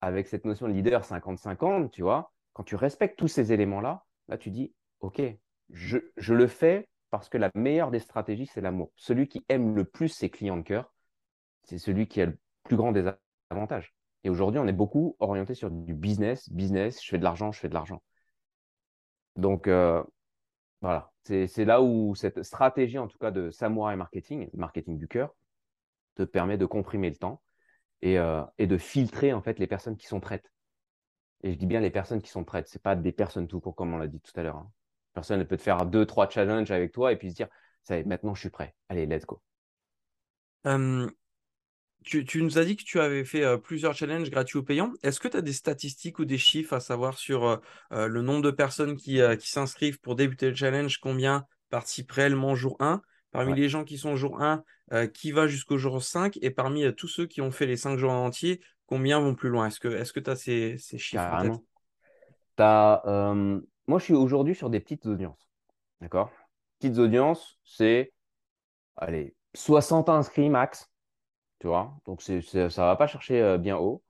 avec cette notion de leader 50-50, tu vois, quand tu respectes tous ces éléments-là, là, tu dis, OK, je, le fais parce que la meilleure des stratégies, c'est l'amour. Celui qui aime le plus ses clients de cœur, c'est celui qui a le plus grand des avantages. Et aujourd'hui, on est beaucoup orienté sur du business, business, je fais de l'argent, je fais de l'argent. Donc, euh, voilà, c'est là où cette stratégie, en tout cas de samouraï marketing, marketing du cœur, te permet de comprimer le temps et, euh, et, de filtrer en fait les personnes qui sont prêtes. Et je dis bien les personnes qui sont prêtes, c'est pas des personnes tout court comme on l'a dit tout à l'heure. Hein. Personne peut te faire deux, trois challenges avec toi et puis se dire, ça y maintenant je suis prêt. Allez, let's go. tu, nous as dit que tu avais fait plusieurs challenges gratuits ou payants. Est-ce que tu as des statistiques ou des chiffres à savoir sur le nombre de personnes qui, qui s'inscrivent pour débuter le challenge, combien participent réellement jour 1 Parmi les gens qui sont jour 1, qui va jusqu'au jour 5 Et parmi tous ceux qui ont fait les 5 jours entiers, combien vont plus loin? Est-ce que tu as ces, ces chiffres as moi, je suis aujourd'hui sur des petites audiences. D'accord? Petites audiences, c'est, allez, 60 inscrits max. Tu vois? Donc, ça ne va pas chercher euh, bien haut.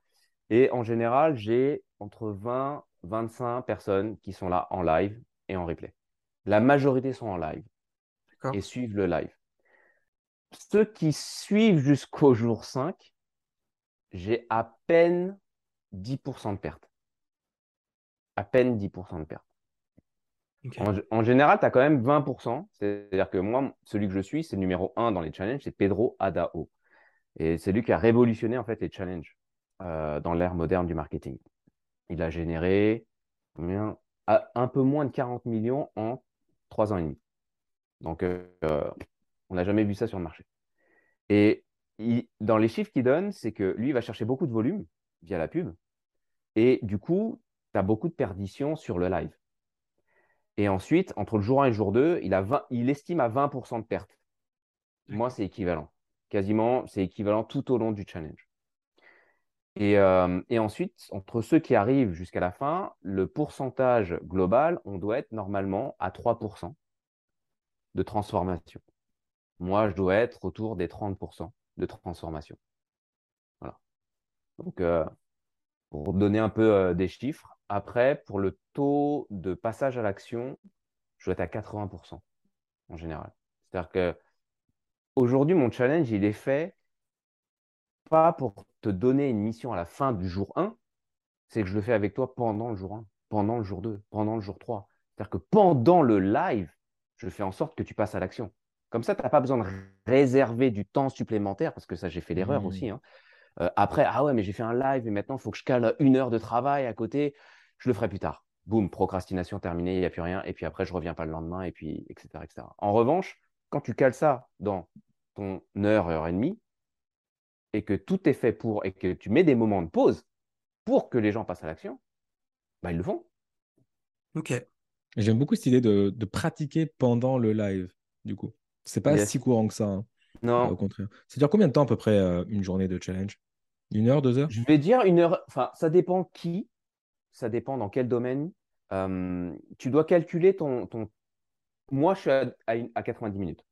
Et en général, j'ai entre 20 25 personnes qui sont là en live et en replay. La majorité sont en live et suivent le live. Ceux qui suivent jusqu'au jour 5, j'ai à peine 10% de perte. À peine 10% de perte. En, général, tu as quand même 20%. C'est-à-dire que moi, celui que je suis, c'est numéro 1 dans les challenges, c'est Pedro Adao. Et c'est lui qui a révolutionné en fait les challenges euh, dans l'ère moderne du marketing. Il a généré un peu moins de 40 millions en 3 ans et demi. Donc, euh, on n'a jamais vu ça sur le marché. Et dans les chiffres qu'il donne, c'est que lui, il va chercher beaucoup de volume via la pub. Et du coup, tu as beaucoup de perditions sur le live. Et ensuite, entre le jour 1 et le jour 2, il, a il estime à 20% de perte. Moi, c'est équivalent. Quasiment, c'est équivalent tout au long du challenge. Euh, et, ensuite, entre ceux qui arrivent jusqu'à la fin, le pourcentage global, on doit être normalement à 3% de transformation. Moi, je dois être autour des 30% de transformation. Voilà. Donc, euh, pour donner un peu euh, des chiffres, après, pour le taux de passage à l'action, je dois être à 80% en général. C'est-à-dire que aujourd'hui, mon challenge, il est fait pas pour te donner une mission à la fin du jour 1, c'est que je le fais avec toi pendant le jour 1, pendant le jour 2, pendant le jour 3. C'est-à-dire que pendant le live, je fais en sorte que tu passes à l'action. Comme ça, tu n'as pas besoin de réserver du temps supplémentaire, parce que ça, j'ai fait l'erreur mmh. aussi. Hein. Euh, après, ah ouais, mais j'ai fait un live et maintenant, il faut que je cale une heure de travail à côté je le ferai plus tard. Boum, procrastination terminée, il n'y a plus rien. Et puis après, je ne reviens pas le lendemain, et puis, etc., etc. En revanche, quand tu cales ça dans ton heure, heure et demie, et que tout est fait pour, et que tu mets des moments de pause pour que les gens passent à l'action, bah, ils le font. Ok. J'aime beaucoup cette idée de, pratiquer pendant le live, du coup. C'est pas si courant que ça. Hein. Non. au contraire. C'est-à-dire combien de temps à peu près euh, une journée de challenge? Une heure, deux heures? Je vais dire une heure. Enfin, ça dépend qui ça dépend dans quel domaine. tu dois calculer ton, ton... Moi, je suis à, 90 minutes.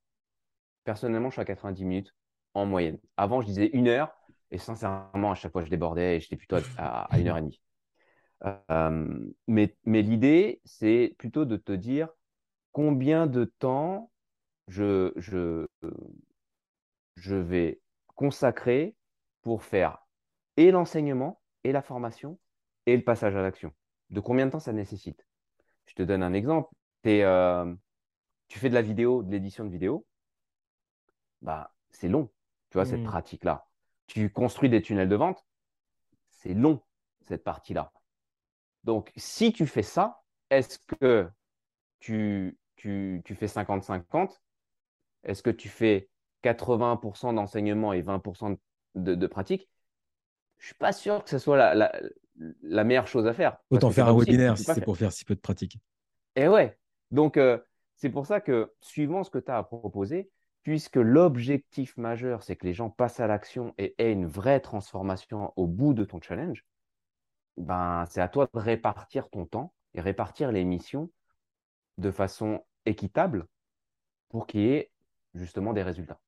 Personnellement, je suis à 90 minutes en moyenne. Avant, je disais une heure, et sincèrement, à chaque fois, je débordais et j'étais plutôt à, une heure et demie. mais mais l'idée, c'est plutôt de te dire combien de temps je, je, je vais consacrer pour faire et l'enseignement, et la formation, et le passage à l'action. De combien de temps ça nécessite? Je te donne un exemple. Euh, tu fais de la vidéo, de l'édition de vidéo, bah, c'est long, tu vois, cette Mm. pratique-là. Tu construis des tunnels de vente, c'est long, cette partie-là. Donc, si tu fais ça, est-ce que tu, tu, tu fais 50-50 Est-ce que tu fais 80% d'enseignement et 20% de, de pratique? Je suis pas sûr que ce soit la, la, la meilleure chose à faire. Autant faire un webinaire si c'est pour faire si peu de pratique. Et ouais. Donc, euh, c'est pour ça que, suivant ce que tu as à proposer, puisque l'objectif majeur, c'est que les gens passent à l'action et aient une vraie transformation au bout de ton challenge, ben, c'est à toi de répartir ton temps et répartir les missions de façon équitable pour qu'il y ait justement des résultats.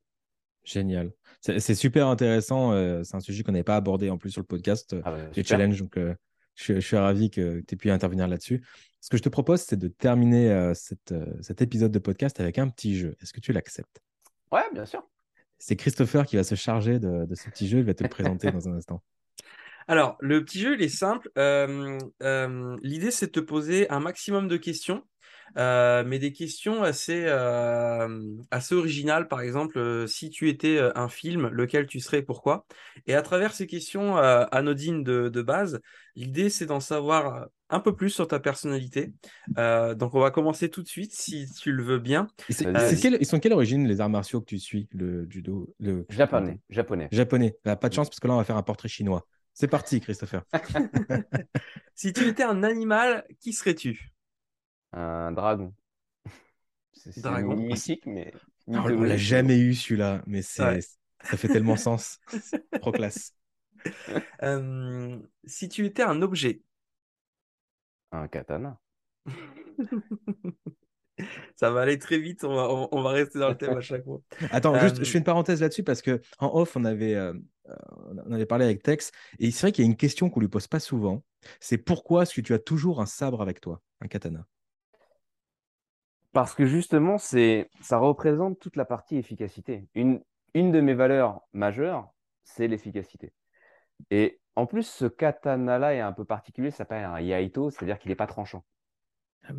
Génial. C'est super intéressant. euh, c'est un sujet qu'on n'avait pas abordé en plus sur le podcast, euh, Ah bah, les challenges. Donc, euh, je, suis- je suis ravi que tu aies pu intervenir là-dessus. Ce que je te propose, c'est de terminer euh, cette, euh, cet épisode de podcast avec un petit jeu. Est-ce que tu l'acceptes? Ouais, bien sûr. C'est Christopher qui va se charger de, de ce petit jeu. Il va te le présenter dans un instant. Alors, le petit jeu, il est simple. Euh, euh, L'idée, c'est de te poser un maximum de questions, euh, mais des questions assez, euh, assez originales. Par exemple, euh, si tu étais un film, lequel tu serais et pourquoi? Et à travers ces questions euh, anodines de, de base, l'idée, c'est d'en savoir un peu plus sur ta personnalité. Euh, donc, on va commencer tout de suite, si tu le veux bien. Et c'est- c'est ils sont de quelle origine les arts martiaux que tu suis Le judo le... Japonais. Japonais. Japonais. Bah, pas de chance parce que là, on va faire un portrait chinois. C'est parti, Christopher. Si tu étais un animal, qui serais-tu? Un dragon. C'est mythique, mais. Ah, on l'a jamais eu celui-là, mais c'est Ouais. ça fait tellement sens. Trop classe. Euh, si tu étais un objet, Un katana. Ça va aller très vite, on va, on, on va rester dans le thème à chaque fois. Attends, juste, Euh, je fais une parenthèse là-dessus parce que en off, on avait, euh, on avait parlé avec Tex et c'est vrai qu'il y a une question qu'on lui pose pas souvent. C'est pourquoi est-ce que tu as toujours un sabre avec toi, un katana? Parce que justement, c'est, ça représente toute la partie efficacité. Une, une de mes valeurs majeures, c'est l'efficacité. Et en plus, ce katana-là est un peu particulier, ça s'appelle un yaito, c'est-à-dire qu'il n'est pas tranchant. Ah.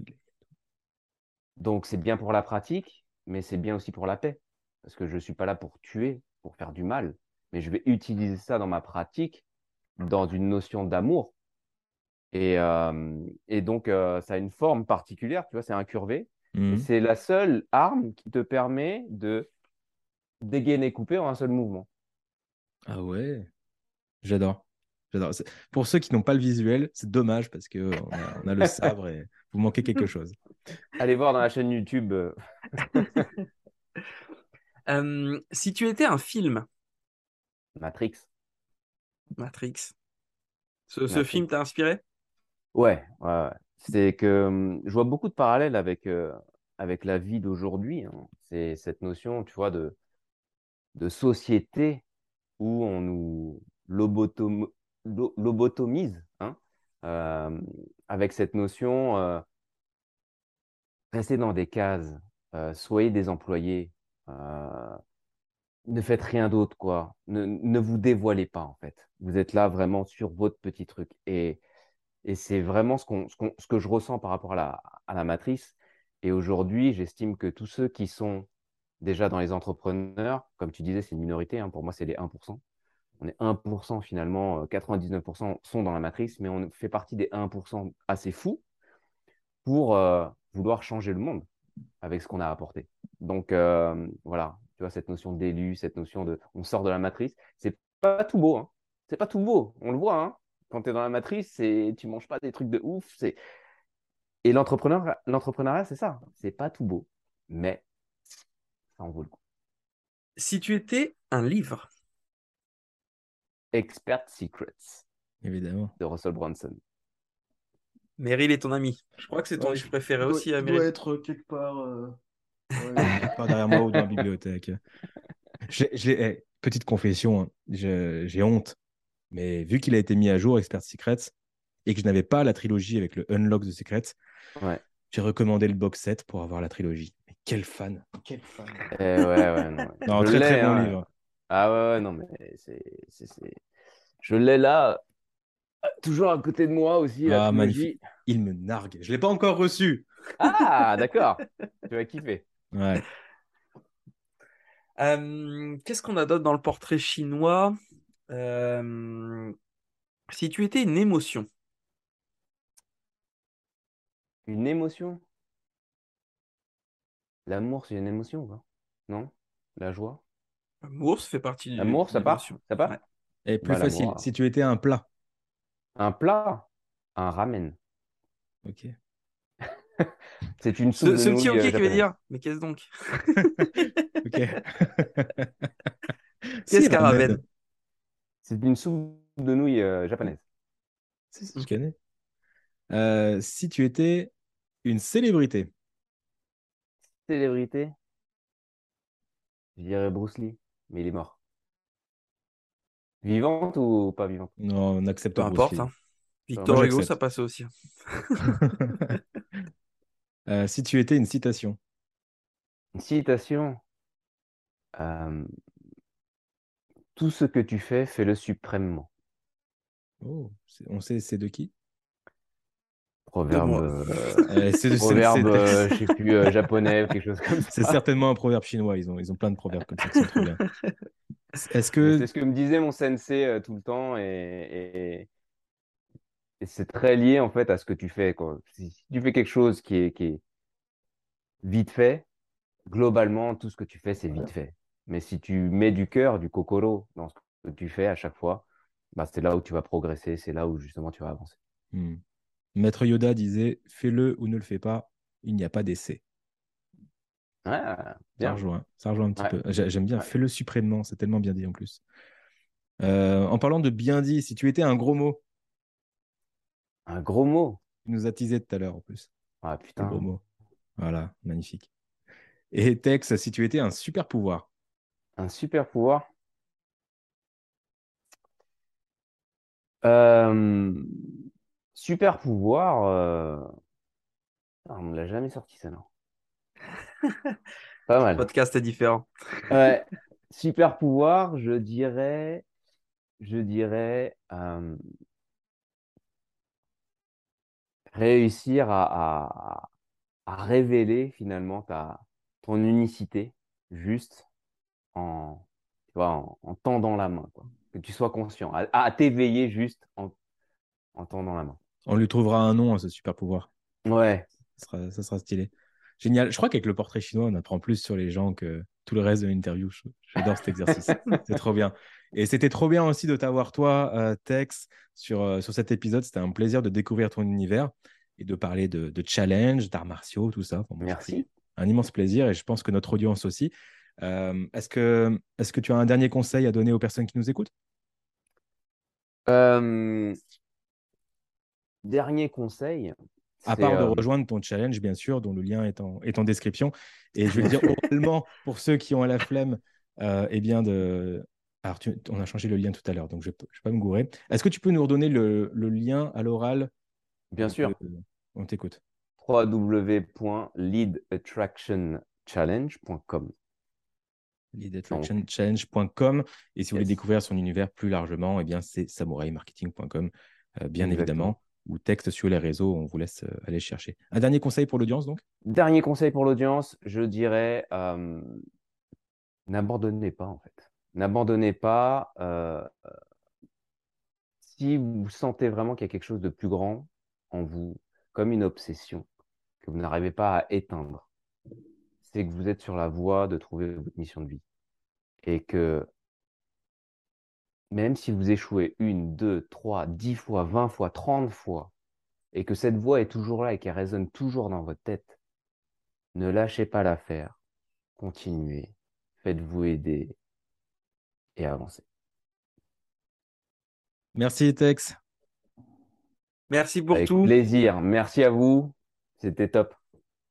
Donc c'est bien pour la pratique, mais c'est bien aussi pour la paix. Parce que je ne suis pas là pour tuer, pour faire du mal, mais je vais utiliser ça dans ma pratique, dans une notion d'amour. Et, euh, et donc, euh, ça a une forme particulière, tu vois, c'est incurvé. Mhm. c'est la seule arme qui te permet de dégainer couper en un seul mouvement. Ah ouais, j'adore. J'adore. Pour ceux qui n'ont pas le visuel, c'est dommage parce que on a, on a le sabre et vous manquez quelque chose. Allez voir dans la chaîne YouTube. euh, Euh, si tu étais un film, Matrix. Matrix, ce, ce Matrix. film t'a inspiré? Ouais, ouais, ouais. C'est que hum, je vois beaucoup de parallèles avec, avec la vie d'aujourd'hui. hein. C'est cette notion, tu vois, de, de société où on nous lobotom- lo- lobotomise, hein, avec cette notion, restez dans des cases, soyez des employés, ne faites rien d'autre, quoi. Ne, ne vous dévoilez pas, en fait. Vous êtes là vraiment sur votre petit truc. Et, et c'est vraiment ce, que je ressens par rapport à la, matrice. Et aujourd'hui, j'estime que tous ceux qui sont déjà dans les entrepreneurs, comme tu disais, c'est une minorité, hein, pour moi, c'est les 1%. On est 1% finalement, euh, 99% sont dans la matrice, mais on fait partie des 1% assez fous pour euh, vouloir changer le monde avec ce qu'on a apporté. Donc euh, voilà, tu vois, cette notion d'élu, cette notion de on sort de la matrice, c'est pas tout beau, hein. C'est pas tout beau, on le voit, hein. Quand tu es dans la matrice, c'est tu manges pas des trucs de ouf, c'est et l'entrepreneur l'entrepreneuriat, c'est ça, c'est pas tout beau, mais ça en vaut le coup. Si tu étais un livre, Expert Secrets Évidemment. de Russell Brunson. Meryl est ton ami. Je crois que c'est ton Ouais, livre préféré doit- aussi, hein, doit Meryl. être quelque part. euh, ouais. Quelque part derrière moi ou dans la bibliothèque. Eh, petite confession, hein, je- j'ai honte, mais vu qu'il a été mis à jour, Expert Secrets, et que je n'avais pas la trilogie avec le Unlock the Secrets, Ouais. j'ai recommandé le box set pour avoir la trilogie. Mais Quel fan. Quel fan. Eh ouais, ouais, non. ouais. Non, Je très très l'ai, bon hein. livre. Ah ouais, ouais, non, mais c'est, c'est, c'est- Je l'ai là, toujours à côté de moi aussi. Ah, magnifique. Il me nargue. Je l'ai pas encore reçu. Ah, d'accord. Tu vas kiffer. Ouais. Euh, Qu'est-ce qu'on a d'autre dans le portrait chinois? Euh, Si tu étais une émotion, Une émotion? L'amour, c'est une émotion ou pas? Non? La joie? l'amour ça fait partie du. L'amour, ça part? l'émotion. Ça part? Ouais. Et plus Bah, l'amour, facile, alors. si tu étais un plat. Un plat? Un ramen. Ok. C'est une soupe Ce, de ce petit nouilles, ok euh, qui japonaise. dire, mais qu'est-ce donc? Ok. Qu'est-ce qu'un ramen? C'est une soupe de nouilles euh, japonaise. Je connais. Euh, si tu étais une célébrité, Célébrité? Je dirais Bruce Lee, mais il est mort. Vivante ou pas vivante? non, on accepte Peu Bruce importe. Lee. hein. Victor Hugo, ça passait aussi. Euh, si tu étais une citation, Une citation. Tout ce que tu fais, fais-le suprêmement. oh, c'est- on sait c'est de qui? Proverbe, euh, c'est c'est- proverbe, c'est- euh, je sais plus, euh, japonais quelque chose comme C'est ça. certainement un proverbe chinois. Ils ont, ils ont plein de proverbes comme ça qui sont trop bien. Est-ce que C'est ce que me disait mon sensei euh, tout le temps et, et- et c'est très lié en fait à ce que tu fais, quoi. Si, si tu fais quelque chose qui est, qui est vite fait, globalement, tout ce que tu fais, c'est vite fait. Mais si tu mets du cœur, du kokoro dans ce que tu fais à chaque fois, bah, c'est là où tu vas progresser, c'est là où justement tu vas avancer. Hmm. Maître Yoda disait fais-le ou ne le fais pas, il n'y a pas d'essai. Ah, Ça rejoint, ça rejoint un petit Ouais. peu. J'ai- J'aime bien Ouais. fais-le suprêmement, c'est tellement bien dit en plus. Euh, en parlant de bien dit, si tu étais un gros mot, Un gros mot? tu nous as teasé tout à l'heure en plus. Ah Un putain. gros mot. Voilà, magnifique. Et Tex, si tu étais un super pouvoir, Un super pouvoir. Euh, super pouvoir. euh, ah, on me l'a jamais sorti ça, non. Pas Le mal. podcast est différent. Ouais. Super pouvoir, je dirais, je dirais euh, réussir à, à- à révéler finalement ta, ton unicité juste en, tu vois, en, en tendant la main, quoi. Que tu sois conscient, à, à t'éveiller juste en, en tendant la main. on lui trouvera un nom à ce super pouvoir. Ouais, Ça sera, ça sera stylé. Génial. Je crois qu'avec le portrait chinois, on apprend plus sur les gens que tout le reste de l'interview. J'adore cet exercice. C'est trop bien. Et c'était trop bien aussi de t'avoir, toi, euh, Tex, sur, euh, sur cet épisode. C'était un plaisir de découvrir ton univers et de parler de, de challenge, d'arts martiaux, tout ça. Merci. Un immense plaisir et je pense que notre audience aussi. Euh, est-ce, que, est-ce que tu as un dernier conseil à donner aux personnes qui nous écoutent? Euh, dernier conseil. À part de euh, rejoindre ton challenge, bien sûr, dont le lien est en, est en description. Et je vais dire oralement pour ceux qui ont la flemme, eh bien de. Alors, tu- on a changé le lien tout à l'heure, donc je ne vais pas me gourer. Est-ce que tu peux nous redonner le, le lien à l'oral bien sûr. On t'écoute? www.leadattractionchallenge.com. leadattractionchallenge.com. Et si vous voulez découvrir son univers plus largement, eh bien, c'est samouraimarketing.com, euh, bien Exactement. évidemment, ou texte sur les réseaux, on vous laisse euh, aller chercher. Un dernier conseil pour l'audience, donc? Dernier conseil pour l'audience, je dirais euh, n'abandonnez pas en fait. N'abandonnez pas. euh, si vous sentez vraiment qu'il y a quelque chose de plus grand en vous, comme une obsession, que vous n'arrivez pas à éteindre, c'est que vous êtes sur la voie de trouver votre mission de vie. Et que même si vous échouez une, deux, trois, dix fois, vingt fois, trente fois, et que cette voix est toujours là et qu'elle résonne toujours dans votre tête, ne lâchez pas l'affaire, continuez, faites-vous aider et avancez. Merci, Tex. Merci pour Avec tout. plaisir, merci à vous, c'était top.